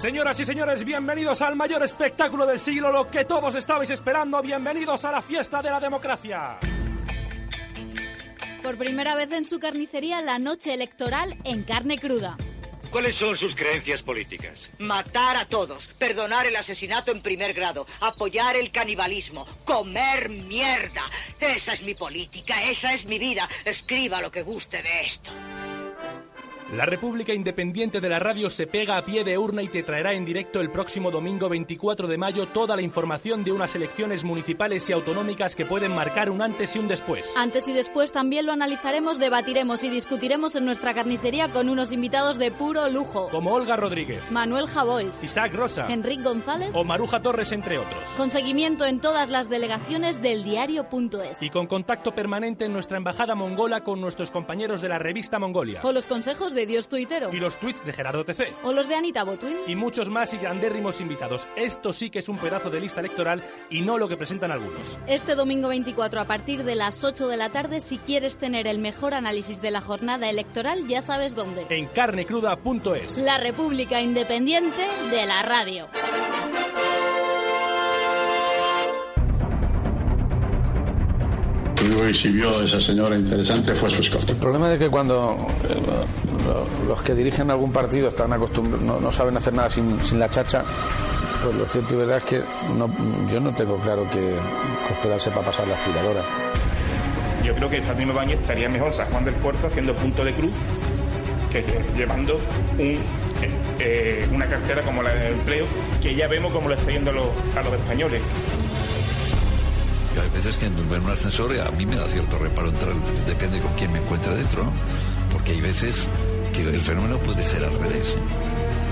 Señoras y señores, bienvenidos al mayor espectáculo del siglo, lo que todos estabais esperando. Bienvenidos a la fiesta de la democracia. Por primera vez en su carnicería, la noche electoral en carne cruda. ¿Cuáles son sus creencias políticas? Matar a todos, perdonar el asesinato en primer grado, apoyar el canibalismo, comer mierda. Esa es mi política, esa es mi vida. Escriba lo que guste de esto. La República Independiente de la Radio se pega a pie de urna y te traerá en directo el próximo domingo 24 de mayo toda la información de unas elecciones municipales y autonómicas que pueden marcar un antes y un después. Antes y después también lo analizaremos, debatiremos y discutiremos en nuestra carnicería con unos invitados de puro lujo. Como Olga Rodríguez, Manuel Javois, Isaac Rosa, Enrique González o Maruja Torres, entre otros. Con seguimiento en todas las delegaciones del diario.es. Y con contacto permanente en nuestra embajada mongola con nuestros compañeros de la revista Mongolia. O los consejos de Dios Tuitero. Y los tweets de Gerardo TC. O los de Anita Botwin. Y muchos más y grandérrimos invitados. Esto sí que es un pedazo de lista electoral y no lo que presentan algunos. Este domingo 24 a partir de las 8 de la tarde, si quieres tener el mejor análisis de la jornada electoral, ya sabes dónde. En carnecruda.es. La República Independiente de la Radio. Único que exhibió esa señora interesante fue su escote. El problema es que cuando eh, los que dirigen algún partido están acostumbrados, no, no saben hacer nada sin, sin, la chacha, pues lo cierto y verdad es que no, yo no tengo claro que hospedarse para pasar la aspiradora. Yo creo que Fátima Bañez estaría mejor San Juan del Puerto haciendo punto de cruz que llevando un, eh, una cartera como la del empleo, que ya vemos como lo está yendo a los, a los españoles. Hay veces que en un ascensor a mí me da cierto reparo entrar, depende con quién me encuentre dentro. Porque hay veces que el fenómeno puede ser al revés.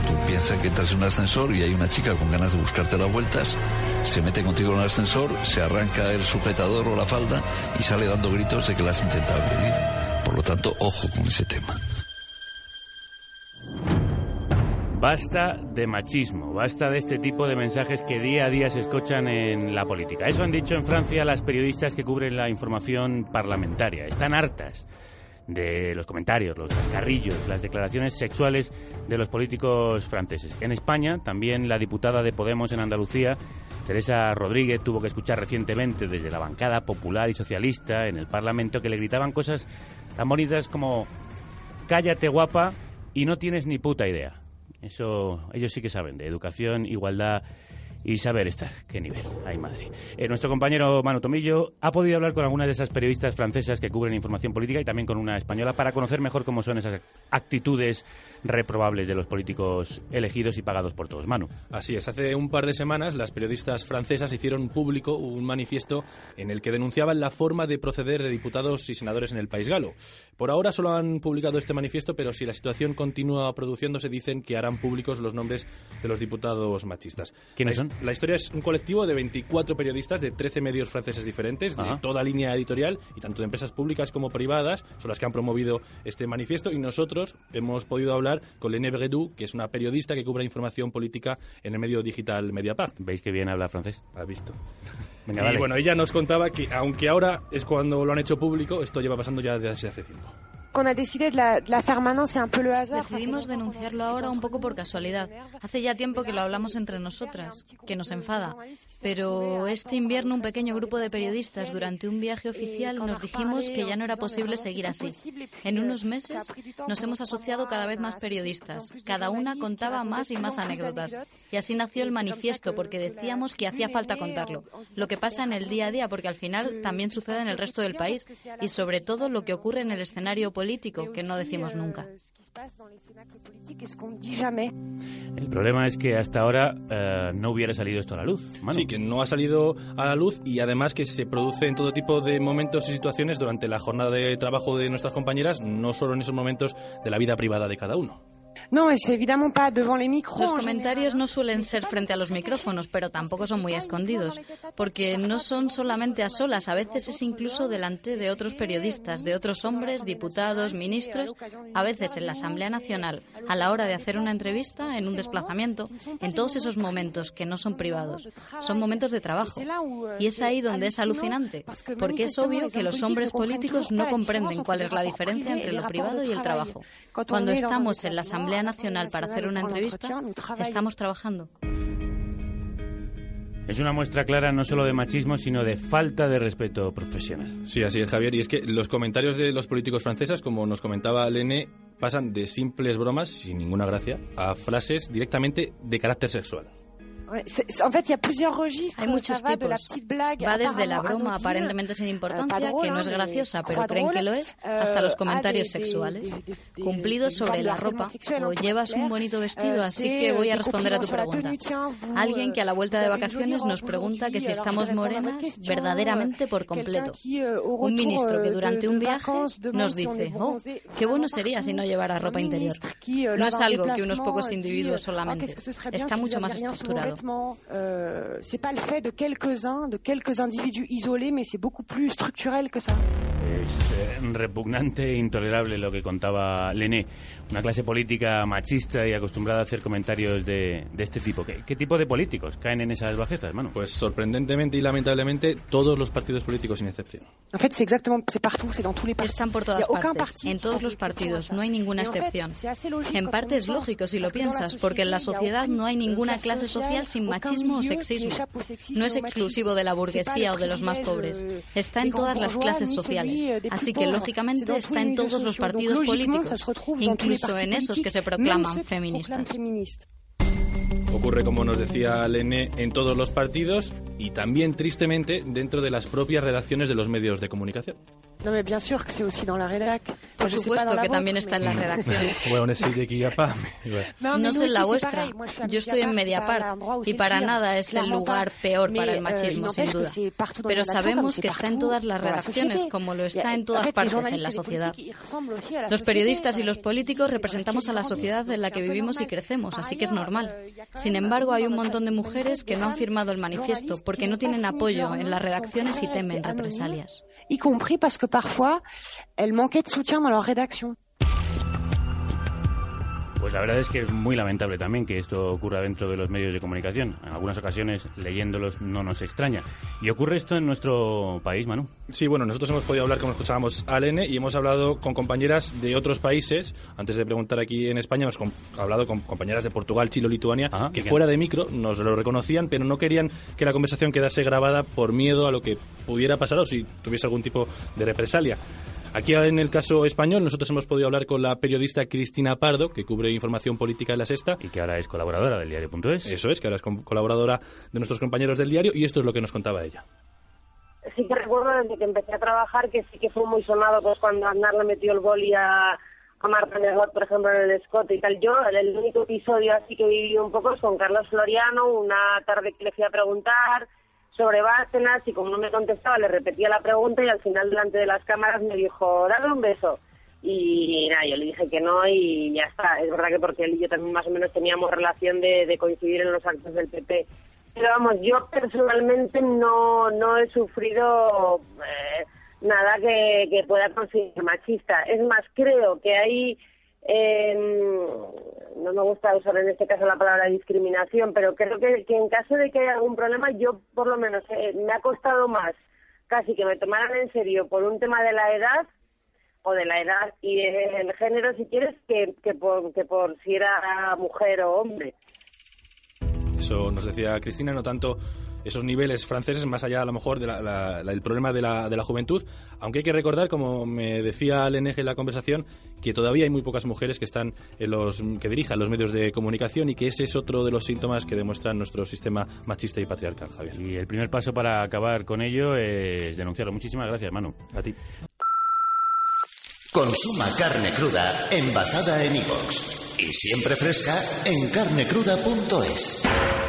Tú piensas que entras en un ascensor y hay una chica con ganas de buscarte las vueltas, se mete contigo en el ascensor, se arranca el sujetador o la falda y sale dando gritos de que la has intentado agredir. Por lo tanto, ojo con ese tema. Basta de machismo, basta de este tipo de mensajes que día a día se escuchan en la política. Eso han dicho en Francia las periodistas que cubren la información parlamentaria. Están hartas de los comentarios, los cascarrillos, las declaraciones sexuales de los políticos franceses. En España, también la diputada de Podemos en Andalucía, Teresa Rodríguez, tuvo que escuchar recientemente desde la bancada popular y socialista en el Parlamento que le gritaban cosas tan bonitas como cállate guapa y no tienes ni puta idea. Eso ellos sí que saben de educación, igualdad y saber estar. ¿Qué nivel? Ay, madre. Eh, nuestro compañero Manu Tomillo ha podido hablar con algunas de esas periodistas francesas que cubren información política y también con una española para conocer mejor cómo son esas actitudes reprobables de los políticos elegidos y pagados por todos. Manu. Así es. Hace un par de semanas las periodistas francesas hicieron público un manifiesto en el que denunciaban la forma de proceder de diputados y senadores en el país galo. Por ahora solo han publicado este manifiesto, pero si la situación continúa produciéndose, dicen que harán públicos los nombres de los diputados machistas. ¿Quiénes son? La historia es un colectivo de 24 periodistas de 13 medios franceses diferentes, de Ajá. toda línea editorial, y tanto de empresas públicas como privadas, son las que han promovido este manifiesto. Y nosotros hemos podido hablar con Lene Bredou, que es una periodista que cubre información política en el medio digital Mediapart. ¿Veis que bien habla francés? ¿Has visto? Venga, y dale. bueno, ella nos contaba que, aunque ahora es cuando lo han hecho público, esto lleva pasando ya desde hace tiempo. Decidimos denunciarlo ahora un poco por casualidad. Hace ya tiempo que lo hablamos entre nosotras, que nos enfada. Pero este invierno un pequeño grupo de periodistas durante un viaje oficial nos dijimos que ya no era posible seguir así. En unos meses nos hemos asociado cada vez más periodistas. Cada una contaba más y más anécdotas. Y así nació el manifiesto porque decíamos que hacía falta contarlo. Lo que pasa en el día a día porque al final también sucede en el resto del país y sobre todo lo que ocurre en el escenario político político que no decimos nunca. El problema es que hasta ahora eh, no hubiera salido esto a la luz. Sí, que no ha salido a la luz y además que se produce en todo tipo de momentos y situaciones durante la jornada de trabajo de nuestras compañeras, no solo en esos momentos de la vida privada de cada uno. No, es évidemment pas devant les micros. Los comentarios no suelen ser frente a los micrófonos, pero tampoco son muy escondidos, porque no son solamente a solas, a veces es incluso delante de otros periodistas, de otros hombres, diputados, ministros, a veces en la Asamblea Nacional, a la hora de hacer una entrevista, en un desplazamiento, en todos esos momentos que no son privados. Son momentos de trabajo. Y es ahí donde es alucinante, porque es obvio que los hombres políticos no comprenden cuál es la diferencia entre lo privado y el trabajo. Cuando estamos en la Asamblea Nacional para hacer una entrevista, estamos trabajando. Es una muestra clara no solo de machismo, sino de falta de respeto profesional. Sí, así es, Javier. Y es que los comentarios de los políticos franceses, como nos comentaba Lene, pasan de simples bromas, sin ninguna gracia, a frases directamente de carácter sexual. Hay muchos tipos. Va desde la broma aparentemente sin importancia, que no es graciosa, pero creen que lo es, hasta los comentarios sexuales. Cumplidos sobre la ropa, o llevas un bonito vestido, así que voy a responder a tu pregunta. Alguien que a la vuelta de vacaciones nos pregunta que si estamos morenas verdaderamente por completo. Un ministro que durante un viaje nos dice, oh, qué bueno sería si no llevara ropa interior. No es algo que unos pocos individuos solamente. Está mucho más estructurado. Euh, c'est pas le fait de quelques-uns, de quelques individus isolés, mais c'est beaucoup plus structurel que ça. Es eh, repugnante e intolerable lo que contaba Lené. Una clase política machista y acostumbrada a hacer comentarios de, de este tipo. ¿Qué, ¿Qué, tipo de políticos caen en esas bajetas, hermano? Pues sorprendentemente y lamentablemente todos los partidos políticos sin excepción. Están por todas partes, en todos los partidos, no hay ninguna excepción. En parte es lógico si lo piensas, porque en la sociedad no hay ninguna clase social sin machismo o sexismo. No es exclusivo de la burguesía o de los más pobres. Está en todas las clases sociales. Así que, lógicamente, está en todos los partidos políticos, incluso en esos que se proclaman feministas. Ocurre, como nos decía Lene, en todos los partidos y también, tristemente, dentro de las propias redacciones de los medios de comunicación. No, mais bien sûr que c'est aussi dans la rédac. Por supuesto que también está en la redacción. No sé en la vuestra. Yo estoy en Mediapart y para nada es el lugar peor para el euh, machismo, sin duda. Pero sabemos que está en todas las redacciones, como lo está en todas partes en la sociedad. Los periodistas y los políticos representamos a la sociedad en la que vivimos y crecemos, así que es normal. Sin embargo, hay un montón de mujeres que no han firmado el manifiesto porque no tienen apoyo en las redacciones y temen represalias. y compris parce que parfois, elles manquaient de soutien dans leur rédaction. Pues la verdad es que es muy lamentable también que esto ocurra dentro de los medios de comunicación. En algunas ocasiones, leyéndolos, no nos extraña. Y ocurre esto en nuestro país, Manu. Sí, bueno, nosotros hemos podido hablar, como escuchábamos, a Lene y hemos hablado con compañeras de otros países. Antes de preguntar aquí en España, hemos hablado con compañeras de Portugal, Chile, Lituania, que fuera de micro nos lo reconocían, pero no querían que la conversación quedase grabada por miedo a lo que pudiera pasar o si tuviese algún tipo de represalia. Aquí en el caso español nosotros hemos podido hablar con la periodista Cristina Pardo, que cubre información política en la Sexta. Y que ahora es colaboradora del diario.es. Eso es, que ahora es colaboradora de nuestros compañeros del diario y esto es lo que nos contaba ella. Sí que recuerdo desde que empecé a trabajar que sí que fue muy sonado pues cuando Aznar le metió el boli a, a Marta Negot, por ejemplo, en el Scott y tal. Yo, el único episodio así que viví un poco es con Carlos Floriano, una tarde que le fui a preguntar sobre Bárcenas y como no me contestaba le repetía la pregunta y al final delante de las cámaras me dijo, dale un beso. Y nada, yo le dije que no y ya está. Es verdad que porque él y yo también más o menos teníamos relación de, coincidir en los actos del PP. Pero vamos, yo personalmente no, no he sufrido eh, nada que, que pueda considerar machista. Es más, creo que hay no me gusta usar en este caso la palabra discriminación, pero creo que, en caso de que haya algún problema, yo por lo menos eh, me ha costado más casi que me tomaran en serio por un tema de la edad o de la edad y el género, si quieres, que, que, por, que por si era mujer o hombre. Eso nos decía Cristina, no tanto esos niveles franceses, más allá a lo mejor del problema de la, de la, juventud, aunque hay que recordar, como me decía Leneje en la conversación, que todavía hay muy pocas mujeres que están en los que dirijan los medios de comunicación y que ese es otro de los síntomas que demuestra nuestro sistema machista y patriarcal, Javier. Y el primer paso para acabar con ello es denunciarlo. Muchísimas gracias, Manu. A ti. Consuma carne cruda envasada en iVox y siempre fresca en carnecruda.es.